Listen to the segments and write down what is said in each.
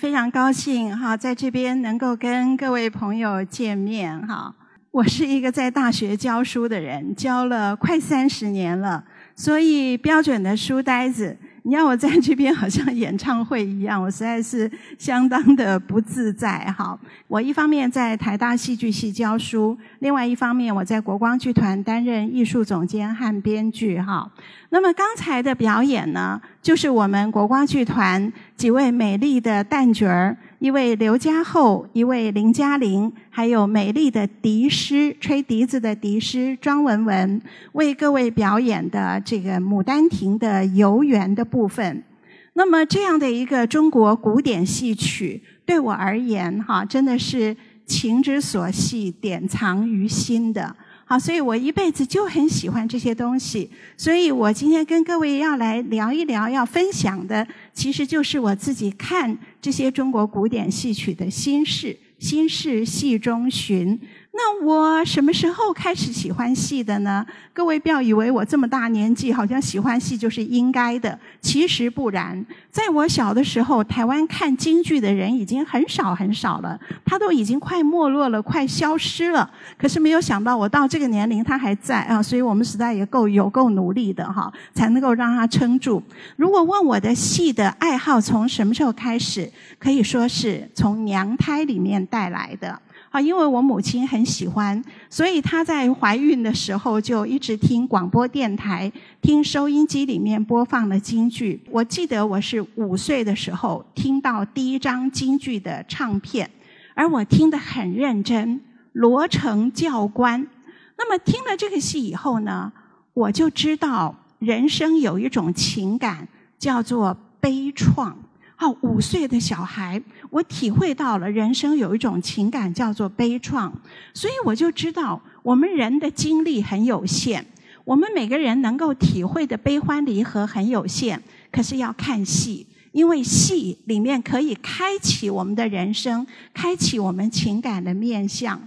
非常高兴哈，在这边能够跟各位朋友见面哈。我是一个在大学教书的人，教了快三十年了，所以标准的书呆子。你要我在这边好像演唱会一样，我实在是相当的不自在哈。我一方面在台大戏剧系教书，另外一方面我在国光剧团担任艺术总监和编剧哈。那么刚才的表演呢，就是我们国光剧团几位美丽的旦角儿，一位刘家厚，一位林嘉玲，还有美丽的笛师，吹笛子的笛师庄文文，为各位表演的这个《牡丹亭》的游园的部分。那么这样的一个中国古典戏曲，对我而言，哈，真的是情之所系，典藏于心的。好，所以我一辈子就很喜欢这些东西。所以我今天跟各位要来聊一聊，要分享的，其实就是我自己看这些中国古典戏曲的心事，心事戏中寻。那我什么时候开始喜欢戏的呢？各位不要以为我这么大年纪，好像喜欢戏就是应该的。其实不然，在我小的时候，台湾看京剧的人已经很少很少了，他都已经快没落了，快消失了。可是没有想到，我到这个年龄他还在啊，所以我们实在也够有够努力的哈，才能够让他撑住。如果问我的戏的爱好从什么时候开始，可以说是从娘胎里面带来的。啊，因为我母亲很喜欢，所以她在怀孕的时候就一直听广播电台，听收音机里面播放的京剧。我记得我是五岁的时候听到第一张京剧的唱片，而我听得很认真，《罗成教官》。那么听了这个戏以后呢，我就知道人生有一种情感叫做悲怆。哦，五岁的小孩，我体会到了人生有一种情感叫做悲怆，所以我就知道我们人的精力很有限，我们每个人能够体会的悲欢离合很有限。可是要看戏，因为戏里面可以开启我们的人生，开启我们情感的面相。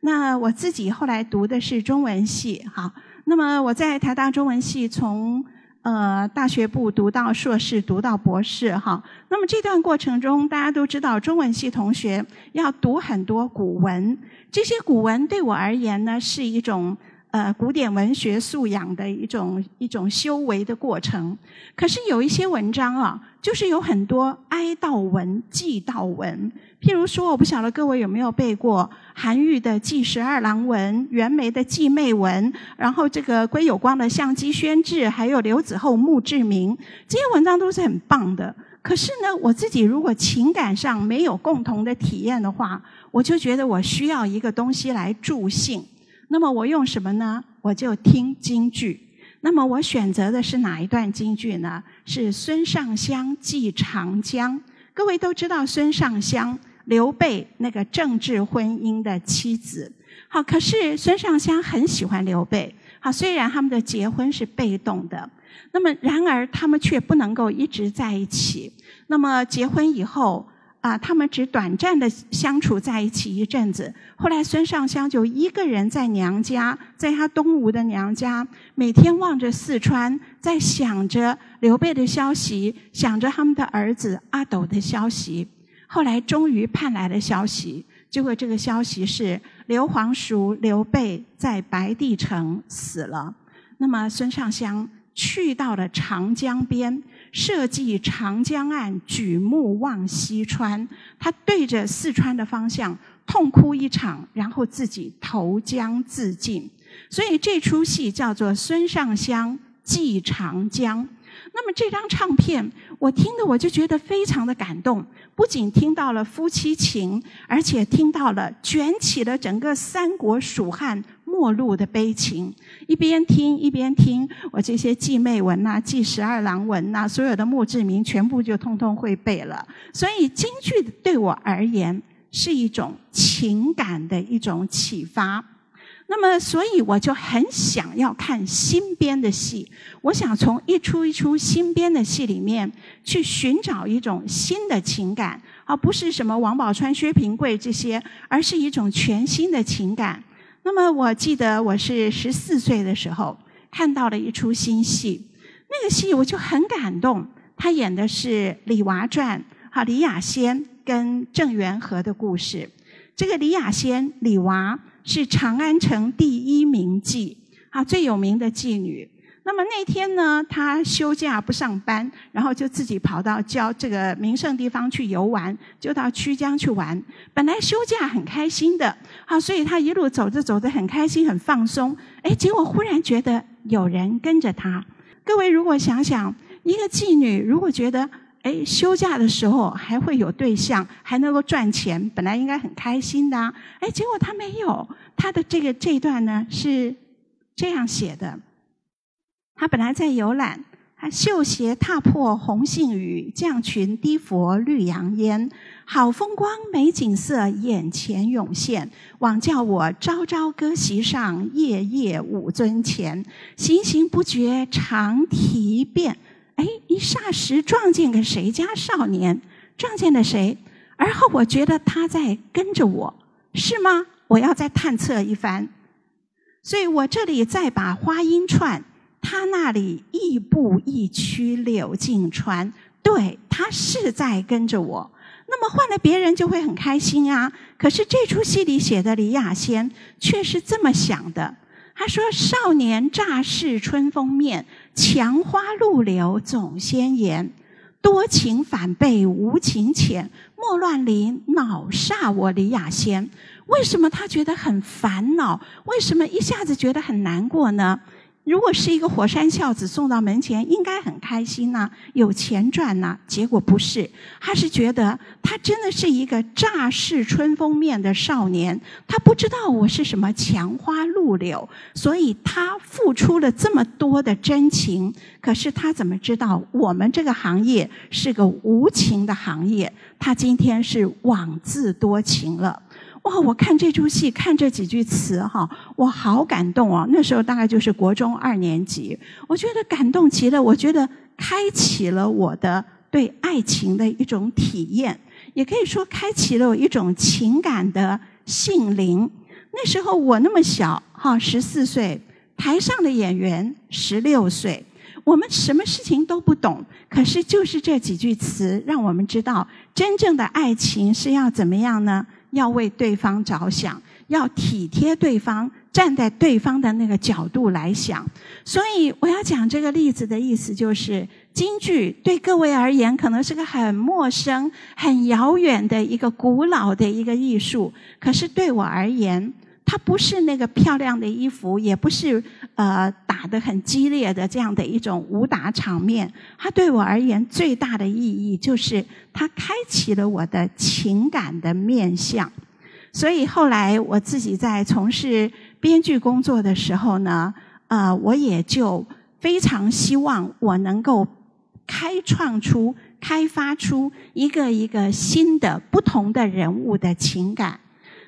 那我自己后来读的是中文系，哈，那么我在台大中文系从。呃，大学部读到硕士，读到博士，哈。那么这段过程中，大家都知道，中文系同学要读很多古文，这些古文对我而言呢，是一种呃古典文学素养的一种一种修为的过程。可是有一些文章啊，就是有很多哀悼文、祭悼文。譬如说，我不晓得各位有没有背过韩愈的《祭十二郎文》，袁枚的《祭妹文》，然后这个归有光的《相机宣志》，还有刘子厚《墓志铭》，这些文章都是很棒的。可是呢，我自己如果情感上没有共同的体验的话，我就觉得我需要一个东西来助兴。那么我用什么呢？我就听京剧。那么我选择的是哪一段京剧呢？是孙尚香祭长江。各位都知道孙尚香。刘备那个政治婚姻的妻子，好，可是孙尚香很喜欢刘备，好，虽然他们的结婚是被动的，那么然而他们却不能够一直在一起。那么结婚以后啊，他们只短暂的相处在一起一阵子。后来孙尚香就一个人在娘家，在他东吴的娘家，每天望着四川，在想着刘备的消息，想着他们的儿子阿斗的消息。后来终于盼来了消息，结果这个消息是刘皇叔刘备在白帝城死了。那么孙尚香去到了长江边，设计长江岸，举目望西川。他对着四川的方向痛哭一场，然后自己投江自尽。所以这出戏叫做《孙尚香记长江》。那么这张唱片，我听的我就觉得非常的感动。不仅听到了夫妻情，而且听到了卷起了整个三国蜀汉末路的悲情。一边听一边听，我这些记妹文呐、记十二郎文呐，所有的墓志铭全部就通通会背了。所以京剧对我而言是一种情感的一种启发。那么，所以我就很想要看新编的戏。我想从一出一出新编的戏里面去寻找一种新的情感，而不是什么王宝钏、薛平贵这些，而是一种全新的情感。那么，我记得我是十四岁的时候看到了一出新戏，那个戏我就很感动。他演的是《李娃传》，哈，李雅仙跟郑元和的故事。这个李雅仙、李娃。是长安城第一名妓，啊，最有名的妓女。那么那天呢，她休假不上班，然后就自己跑到郊这个名胜地方去游玩，就到曲江去玩。本来休假很开心的，好，所以她一路走着走着很开心很放松。哎，结果忽然觉得有人跟着她。各位如果想想，一个妓女如果觉得。哎，休假的时候还会有对象，还能够赚钱，本来应该很开心的。哎，结果他没有。他的这个这段呢是这样写的：他本来在游览，他绣鞋踏破红杏雨，绛裙低拂绿杨烟。好风光，美景色眼前涌现，枉叫我朝朝歌席上，夜夜舞尊前。行行不觉长啼遍。哎，一霎时撞见个谁家少年？撞见了谁？而后我觉得他在跟着我，是吗？我要再探测一番。所以我这里再把花音串，他那里亦步亦趋柳径穿。对他是在跟着我。那么换了别人就会很开心啊。可是这出戏里写的李雅仙却是这么想的。他说：“少年乍试春风面，墙花路柳总先言。多情反被无情遣，莫乱林恼煞我李雅仙。为什么他觉得很烦恼？为什么一下子觉得很难过呢？”如果是一个火山孝子送到门前，应该很开心呐，有钱赚呐。结果不是，他是觉得他真的是一个乍试春风面的少年，他不知道我是什么墙花露柳，所以他付出了这么多的真情，可是他怎么知道我们这个行业是个无情的行业？他今天是枉自多情了。哇！我看这出戏，看这几句词，哈，我好感动哦。那时候大概就是国中二年级，我觉得感动极了。我觉得开启了我的对爱情的一种体验，也可以说开启了我一种情感的性灵。那时候我那么小，哈，十四岁，台上的演员十六岁，我们什么事情都不懂，可是就是这几句词，让我们知道真正的爱情是要怎么样呢？要为对方着想，要体贴对方，站在对方的那个角度来想。所以我要讲这个例子的意思，就是京剧对各位而言可能是个很陌生、很遥远的一个古老的一个艺术，可是对我而言。它不是那个漂亮的衣服，也不是呃打得很激烈的这样的一种武打场面。它对我而言最大的意义就是它开启了我的情感的面相。所以后来我自己在从事编剧工作的时候呢，呃，我也就非常希望我能够开创出、开发出一个一个新的、不同的人物的情感。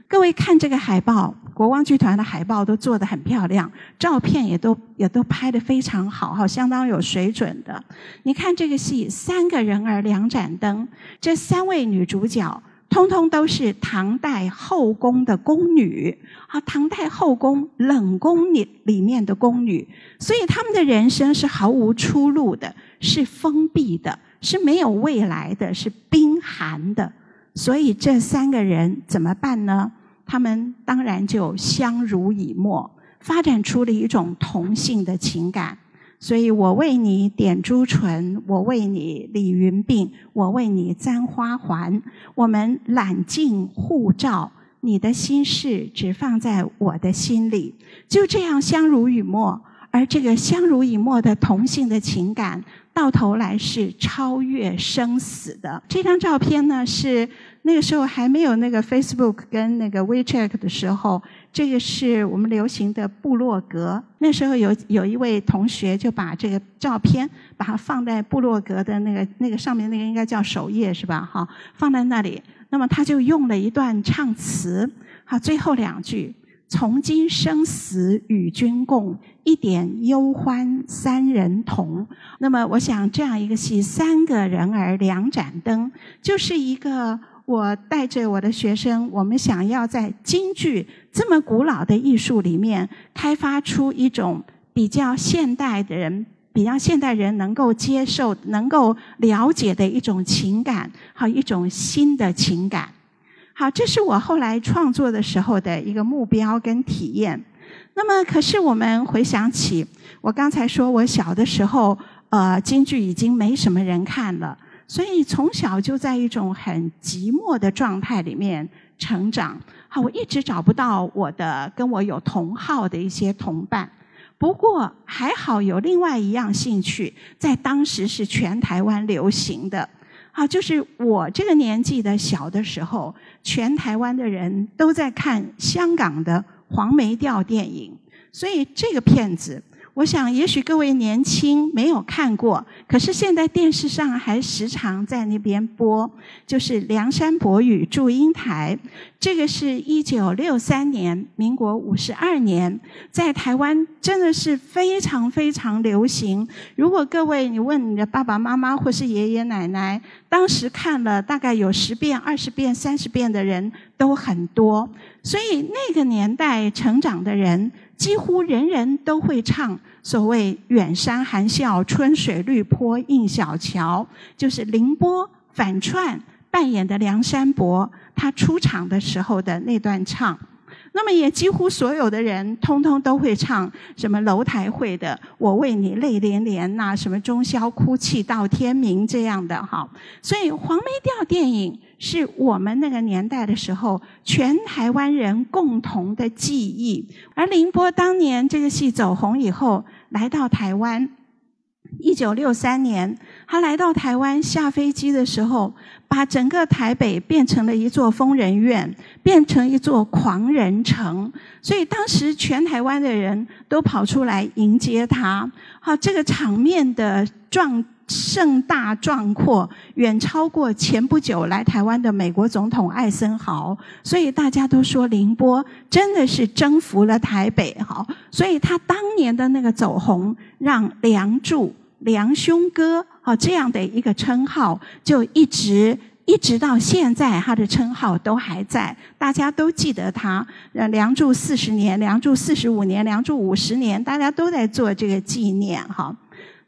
各位看这个海报。国光剧团的海报都做得很漂亮，照片也都也都拍得非常好，哈，相当有水准的。你看这个戏，三个人儿两盏灯，这三位女主角通通都是唐代后宫的宫女，啊，唐代后宫冷宫里里面的宫女，所以她们的人生是毫无出路的，是封闭的，是没有未来的，是冰寒的。所以这三个人怎么办呢？他们当然就相濡以沫，发展出了一种同性的情感。所以我为你点朱唇，我为你理云鬓，我为你簪花环。我们揽镜互照，你的心事只放在我的心里，就这样相濡以沫。而这个相濡以沫的同性的情感，到头来是超越生死的。这张照片呢，是那个时候还没有那个 Facebook 跟那个 WeChat 的时候，这个是我们流行的部落格。那时候有有一位同学就把这个照片，把它放在部落格的那个那个上面，那个应该叫首页是吧？哈，放在那里。那么他就用了一段唱词，好，最后两句。从今生死与君共，一点忧欢三人同。那么，我想这样一个戏，三个人儿两盏灯，就是一个我带着我的学生，我们想要在京剧这么古老的艺术里面，开发出一种比较现代的人、比较现代人能够接受、能够了解的一种情感，和一种新的情感。好，这是我后来创作的时候的一个目标跟体验。那么，可是我们回想起，我刚才说我小的时候，呃，京剧已经没什么人看了，所以从小就在一种很寂寞的状态里面成长。好，我一直找不到我的跟我有同好的一些同伴。不过还好有另外一样兴趣，在当时是全台湾流行的。啊，就是我这个年纪的小的时候，全台湾的人都在看香港的黄梅调电影，所以这个片子。我想，也许各位年轻没有看过，可是现在电视上还时常在那边播，就是《梁山伯与祝英台》。这个是一九六三年，民国五十二年，在台湾真的是非常非常流行。如果各位你问你的爸爸妈妈或是爷爷奶奶，当时看了大概有十遍、二十遍、三十遍的人都很多。所以那个年代成长的人。几乎人人都会唱所谓“远山含笑，春水绿坡映小桥”，就是凌波反串扮演的梁山伯，他出场的时候的那段唱。那么也几乎所有的人通通都会唱什么楼台会的“我为你泪连连”呐，什么中宵哭泣到天明这样的哈。所以黄梅调电影是我们那个年代的时候全台湾人共同的记忆。而凌波当年这个戏走红以后，来到台湾。一九六三年，他来到台湾下飞机的时候，把整个台北变成了一座疯人院，变成一座狂人城。所以当时全台湾的人都跑出来迎接他。好，这个场面的壮盛大壮阔，远超过前不久来台湾的美国总统艾森豪。所以大家都说凌波真的是征服了台北。好，所以他当年的那个走红，让梁祝。梁兄哥，哦，这样的一个称号，就一直一直到现在，他的称号都还在，大家都记得他。呃，梁祝四十年，梁祝四十五年，梁祝五十年，大家都在做这个纪念，哈。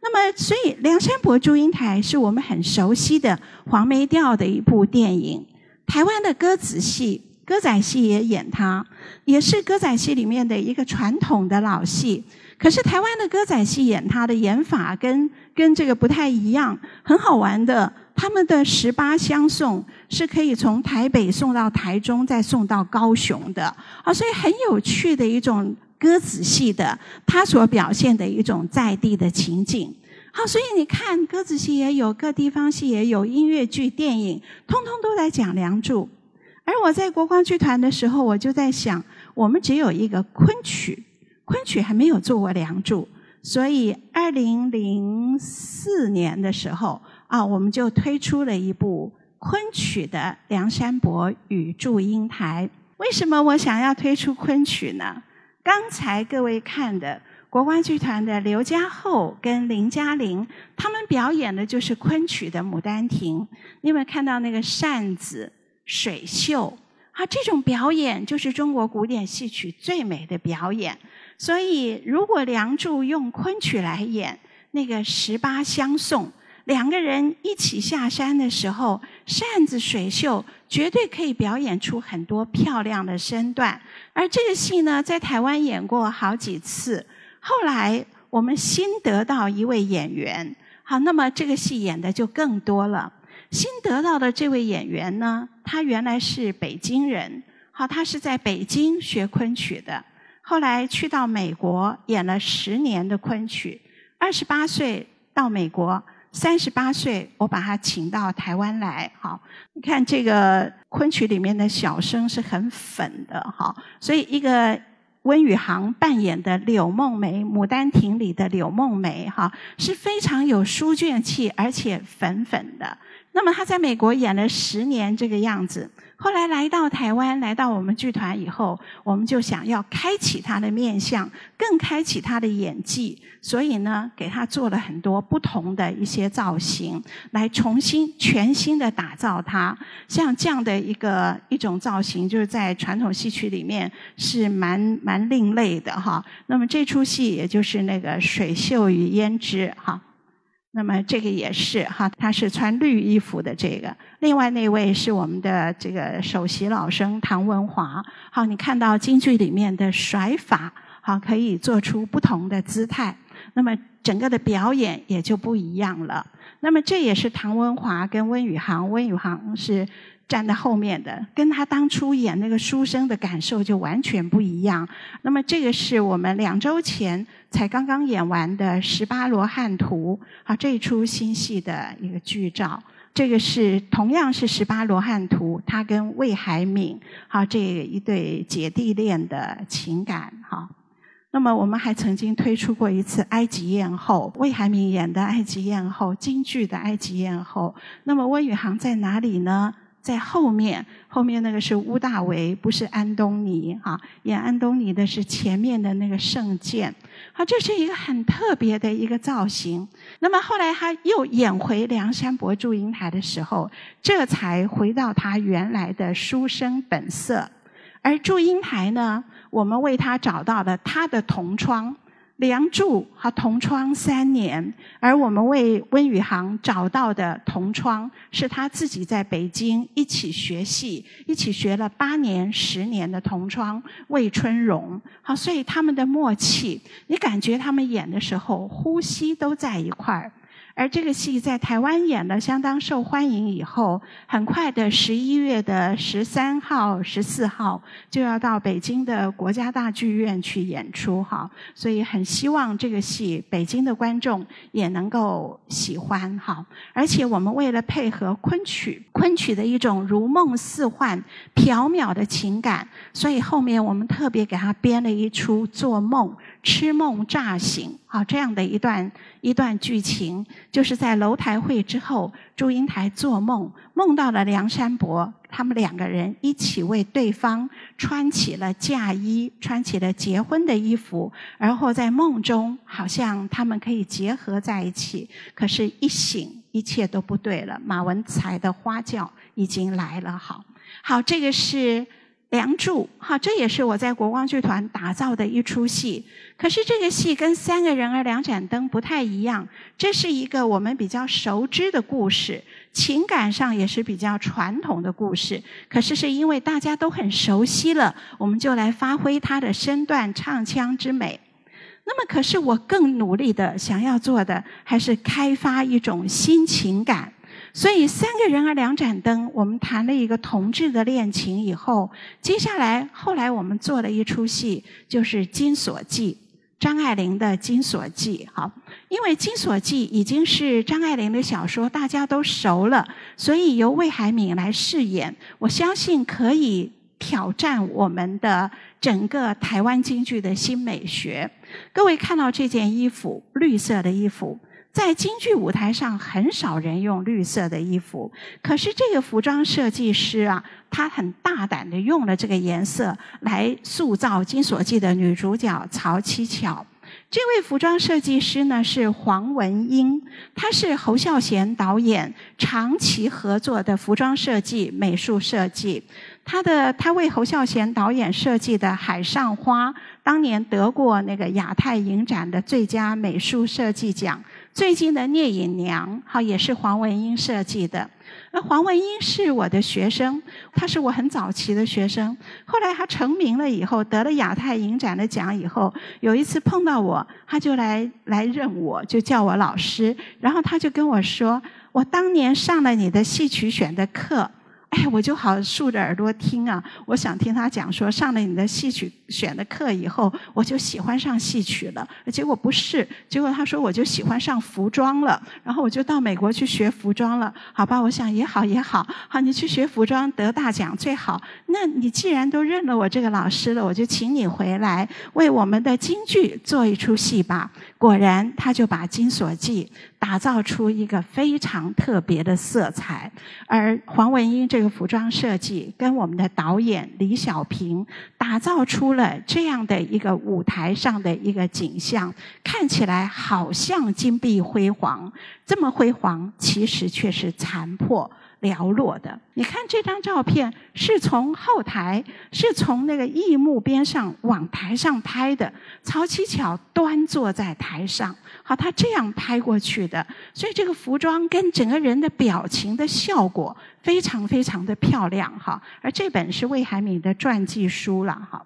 那么，所以《梁山伯祝英台》是我们很熟悉的黄梅调的一部电影。台湾的歌子戏、歌仔戏也演它，也是歌仔戏里面的一个传统的老戏。可是台湾的歌仔戏演它的演法跟跟这个不太一样，很好玩的。他们的十八相送是可以从台北送到台中，再送到高雄的啊，所以很有趣的一种歌仔戏的，它所表现的一种在地的情景。好，所以你看歌仔戏也有，各地方戏也有，音乐剧、电影，通通都在讲《梁祝》。而我在国光剧团的时候，我就在想，我们只有一个昆曲。昆曲还没有做过《梁祝》，所以二零零四年的时候啊，我们就推出了一部昆曲的《梁山伯与祝英台》。为什么我想要推出昆曲呢？刚才各位看的国光剧团的刘家厚跟林嘉玲，他们表演的就是昆曲的《牡丹亭》。你有没有看到那个扇子、水袖？啊，这种表演就是中国古典戏曲最美的表演。所以，如果梁祝用昆曲来演那个十八相送，两个人一起下山的时候，扇子水袖绝对可以表演出很多漂亮的身段。而这个戏呢，在台湾演过好几次。后来我们新得到一位演员，好，那么这个戏演的就更多了。新得到的这位演员呢，他原来是北京人，好，他是在北京学昆曲的，后来去到美国演了十年的昆曲，二十八岁到美国，三十八岁我把他请到台湾来，好，你看这个昆曲里面的小生是很粉的，好，所以一个。温宇航扮演的柳梦梅，《牡丹亭》里的柳梦梅，哈，是非常有书卷气，而且粉粉的。那么他在美国演了十年这个样子。后来来到台湾，来到我们剧团以后，我们就想要开启他的面相，更开启他的演技，所以呢，给他做了很多不同的一些造型，来重新全新的打造他。像这样的一个一种造型，就是在传统戏曲里面是蛮蛮另类的哈。那么这出戏也就是那个《水袖与胭脂》哈。那么这个也是哈，他是穿绿衣服的这个。另外那位是我们的这个首席老生唐文华。好，你看到京剧里面的甩法，好可以做出不同的姿态。那么整个的表演也就不一样了。那么这也是唐文华跟温宇航，温宇航是。站在后面的，跟他当初演那个书生的感受就完全不一样。那么这个是我们两周前才刚刚演完的《十八罗汉图》啊，这一出新戏的一个剧照。这个是同样是《十八罗汉图》，他跟魏海敏好这一对姐弟恋的情感哈。那么我们还曾经推出过一次《埃及艳后》，魏海敏演的《埃及艳后》，京剧的《埃及艳后》。那么温宇航在哪里呢？在后面，后面那个是乌大维，不是安东尼哈。演安东尼的是前面的那个圣剑，好，这是一个很特别的一个造型。那么后来他又演回梁山伯祝英台的时候，这才回到他原来的书生本色。而祝英台呢，我们为他找到了他的同窗。梁祝和同窗三年，而我们为温宇航找到的同窗是他自己在北京一起学戏，一起学了八年、十年的同窗魏春荣。好，所以他们的默契，你感觉他们演的时候呼吸都在一块儿。而这个戏在台湾演的相当受欢迎，以后很快的十一月的十三号、十四号就要到北京的国家大剧院去演出，哈，所以很希望这个戏北京的观众也能够喜欢，哈。而且我们为了配合昆曲，昆曲的一种如梦似幻、缥缈的情感，所以后面我们特别给他编了一出做梦。痴梦乍醒，好，这样的一段一段剧情，就是在楼台会之后，祝英台做梦，梦到了梁山伯，他们两个人一起为对方穿起了嫁衣，穿起了结婚的衣服，然后在梦中，好像他们可以结合在一起，可是，一醒，一切都不对了。马文才的花轿已经来了，好，好，这个是。梁祝，哈，这也是我在国光剧团打造的一出戏。可是这个戏跟《三个人儿两盏灯》不太一样，这是一个我们比较熟知的故事，情感上也是比较传统的故事。可是是因为大家都很熟悉了，我们就来发挥他的身段、唱腔之美。那么，可是我更努力的想要做的，还是开发一种新情感。所以三个人儿两盏灯，我们谈了一个同志的恋情以后，接下来后来我们做了一出戏，就是《金锁记》，张爱玲的《金锁记》。好，因为《金锁记》已经是张爱玲的小说，大家都熟了，所以由魏海敏来饰演，我相信可以挑战我们的整个台湾京剧的新美学。各位看到这件衣服，绿色的衣服。在京剧舞台上，很少人用绿色的衣服。可是这个服装设计师啊，他很大胆的用了这个颜色来塑造《金锁记》的女主角曹七巧。这位服装设计师呢是黄文英，他是侯孝贤导演长期合作的服装设计、美术设计。他的他为侯孝贤导演设计的《海上花》，当年得过那个亚太影展的最佳美术设计奖。最近的《聂隐娘》好也是黄文英设计的，那黄文英是我的学生，他是我很早期的学生。后来他成名了以后，得了亚太影展的奖以后，有一次碰到我，他就来来认我，就叫我老师。然后他就跟我说：“我当年上了你的戏曲选的课。”哎，我就好竖着耳朵听啊！我想听他讲说，上了你的戏曲选的课以后，我就喜欢上戏曲了。结果不是，结果他说我就喜欢上服装了。然后我就到美国去学服装了。好吧，我想也好也好，好你去学服装得大奖最好。那你既然都认了我这个老师了，我就请你回来为我们的京剧做一出戏吧。果然，他就把《金锁记》打造出一个非常特别的色彩，而黄文英这个服装设计跟我们的导演李小平打造出了这样的一个舞台上的一个景象，看起来好像金碧辉煌，这么辉煌，其实却是残破。寥落的，你看这张照片是从后台，是从那个艺幕边上往台上拍的。曹七巧端坐在台上，好，他这样拍过去的，所以这个服装跟整个人的表情的效果非常非常的漂亮，哈。而这本是魏海敏的传记书了，哈。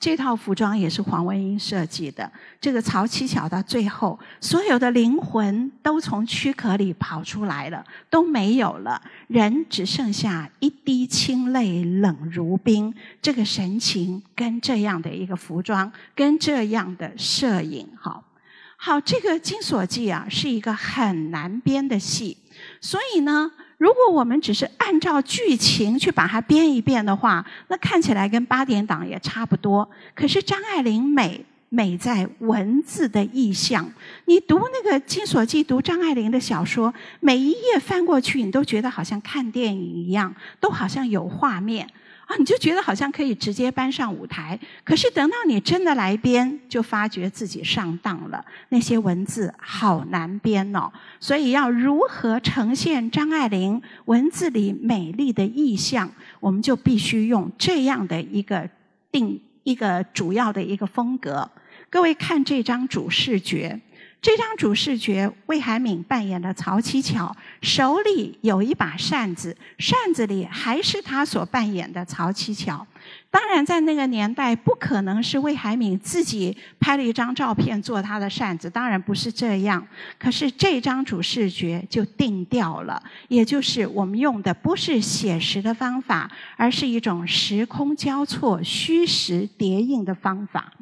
这套服装也是黄文英设计的。这个曹七巧到最后，所有的灵魂都从躯壳里跑出来了，都没有了，人只剩下一滴清泪，冷如冰。这个神情跟这样的一个服装，跟这样的摄影，好，好，这个《金锁记》啊，是一个很难编的戏，所以呢。如果我们只是按照剧情去把它编一遍的话，那看起来跟八点档也差不多。可是张爱玲美美在文字的意象，你读那个《金锁记》，读张爱玲的小说，每一页翻过去，你都觉得好像看电影一样，都好像有画面。啊，你就觉得好像可以直接搬上舞台，可是等到你真的来编，就发觉自己上当了。那些文字好难编哦，所以要如何呈现张爱玲文字里美丽的意象，我们就必须用这样的一个定一个主要的一个风格。各位看这张主视觉。这张主视觉，魏海敏扮演的曹七巧，手里有一把扇子，扇子里还是他所扮演的曹七巧。当然，在那个年代，不可能是魏海敏自己拍了一张照片做他的扇子，当然不是这样。可是这张主视觉就定调了，也就是我们用的不是写实的方法，而是一种时空交错、虚实叠印的方法。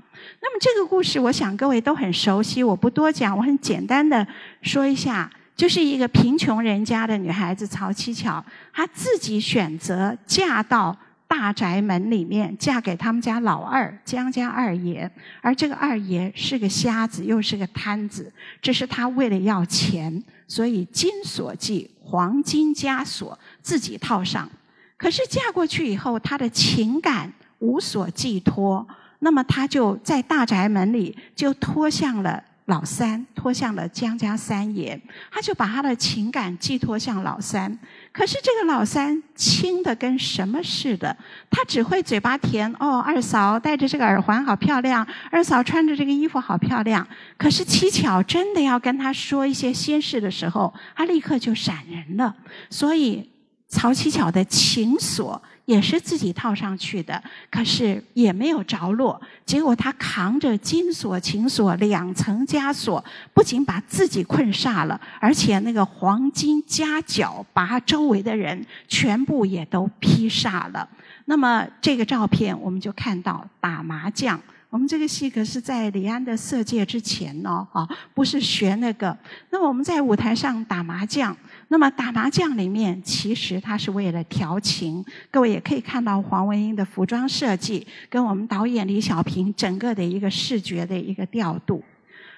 那么这个故事，我想各位都很熟悉，我不多讲，我很简单的说一下，就是一个贫穷人家的女孩子曹七巧，她自己选择嫁到大宅门里面，嫁给他们家老二江家二爷，而这个二爷是个瞎子，又是个摊子，这是他为了要钱，所以金锁记黄金枷锁自己套上，可是嫁过去以后，她的情感无所寄托。那么他就在大宅门里就托向了老三，托向了江家三爷，他就把他的情感寄托向老三。可是这个老三轻的跟什么似的，他只会嘴巴甜哦，二嫂戴着这个耳环好漂亮，二嫂穿着这个衣服好漂亮。可是七巧真的要跟他说一些心事的时候，他立刻就闪人了。所以曹七巧的情锁。也是自己套上去的，可是也没有着落。结果他扛着金锁、情锁两层枷锁，不仅把自己困煞了，而且那个黄金夹角把周围的人全部也都劈煞了。那么这个照片，我们就看到打麻将。我们这个戏可是在李安的《色戒》之前呢，啊，不是学那个。那我们在舞台上打麻将，那么打麻将里面其实他是为了调情。各位也可以看到黄文英的服装设计，跟我们导演李小平整个的一个视觉的一个调度。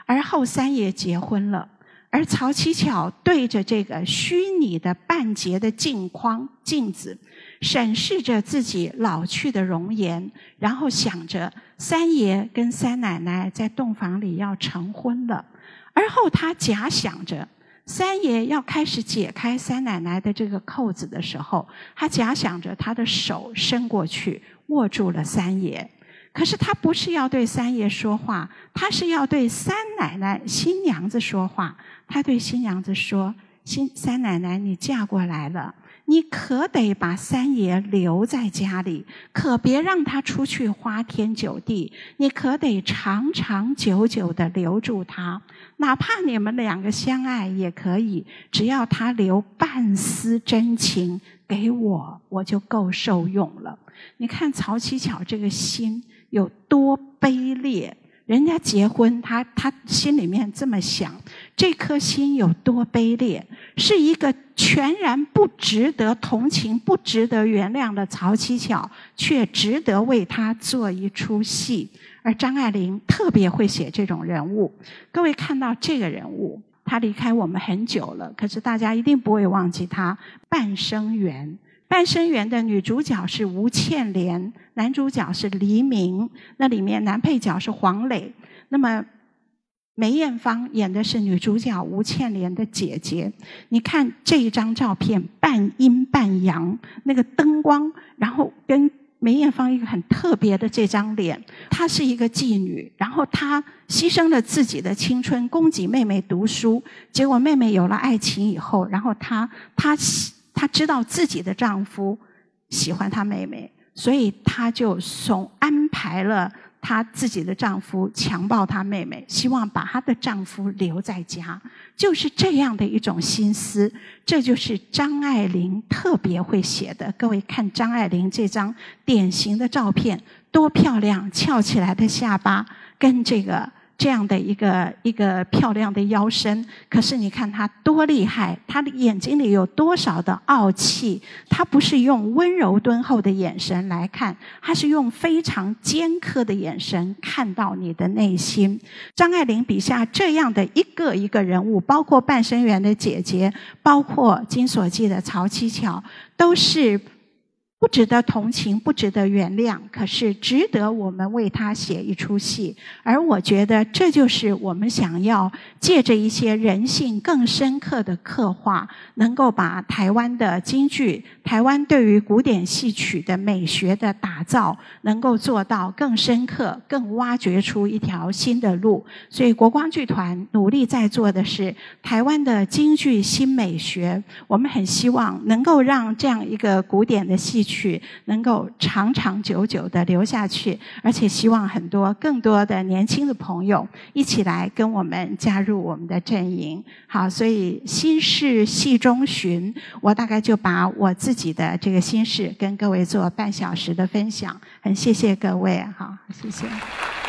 而后三爷结婚了，而曹七巧对着这个虚拟的半截的镜框镜子。审视着自己老去的容颜，然后想着三爷跟三奶奶在洞房里要成婚了，而后他假想着三爷要开始解开三奶奶的这个扣子的时候，他假想着他的手伸过去握住了三爷，可是他不是要对三爷说话，他是要对三奶奶新娘子说话。他对新娘子说：“新三奶奶，你嫁过来了。你可得把三爷留在家里，可别让他出去花天酒地。你可得长长久久的留住他，哪怕你们两个相爱也可以，只要他留半丝真情给我，我就够受用了。你看曹七巧这个心有多卑劣。人家结婚，他他心里面这么想，这颗心有多卑劣，是一个全然不值得同情、不值得原谅的曹七巧，却值得为他做一出戏。而张爱玲特别会写这种人物。各位看到这个人物，他离开我们很久了，可是大家一定不会忘记他《半生缘》。《半生缘》的女主角是吴倩莲，男主角是黎明。那里面男配角是黄磊。那么梅艳芳演的是女主角吴倩莲的姐姐。你看这一张照片，半阴半阳，那个灯光，然后跟梅艳芳一个很特别的这张脸。她是一个妓女，然后她牺牲了自己的青春，供给妹妹读书。结果妹妹有了爱情以后，然后她她。她知道自己的丈夫喜欢她妹妹，所以她就送安排了她自己的丈夫强暴她妹妹，希望把她的丈夫留在家，就是这样的一种心思。这就是张爱玲特别会写的。各位看张爱玲这张典型的照片，多漂亮，翘起来的下巴跟这个。这样的一个一个漂亮的腰身，可是你看她多厉害，她的眼睛里有多少的傲气？她不是用温柔敦厚的眼神来看，她是用非常尖刻的眼神看到你的内心。张爱玲笔下这样的一个一个人物，包括半生缘的姐姐，包括金锁记的曹七巧，都是。不值得同情，不值得原谅，可是值得我们为他写一出戏。而我觉得，这就是我们想要借着一些人性更深刻的刻画，能够把台湾的京剧、台湾对于古典戏曲的美学的打造，能够做到更深刻、更挖掘出一条新的路。所以，国光剧团努力在做的是台湾的京剧新美学。我们很希望能够让这样一个古典的戏。去能够长长久久的留下去，而且希望很多更多的年轻的朋友一起来跟我们加入我们的阵营。好，所以心事戏中寻，我大概就把我自己的这个心事跟各位做半小时的分享。很谢谢各位，好，谢谢。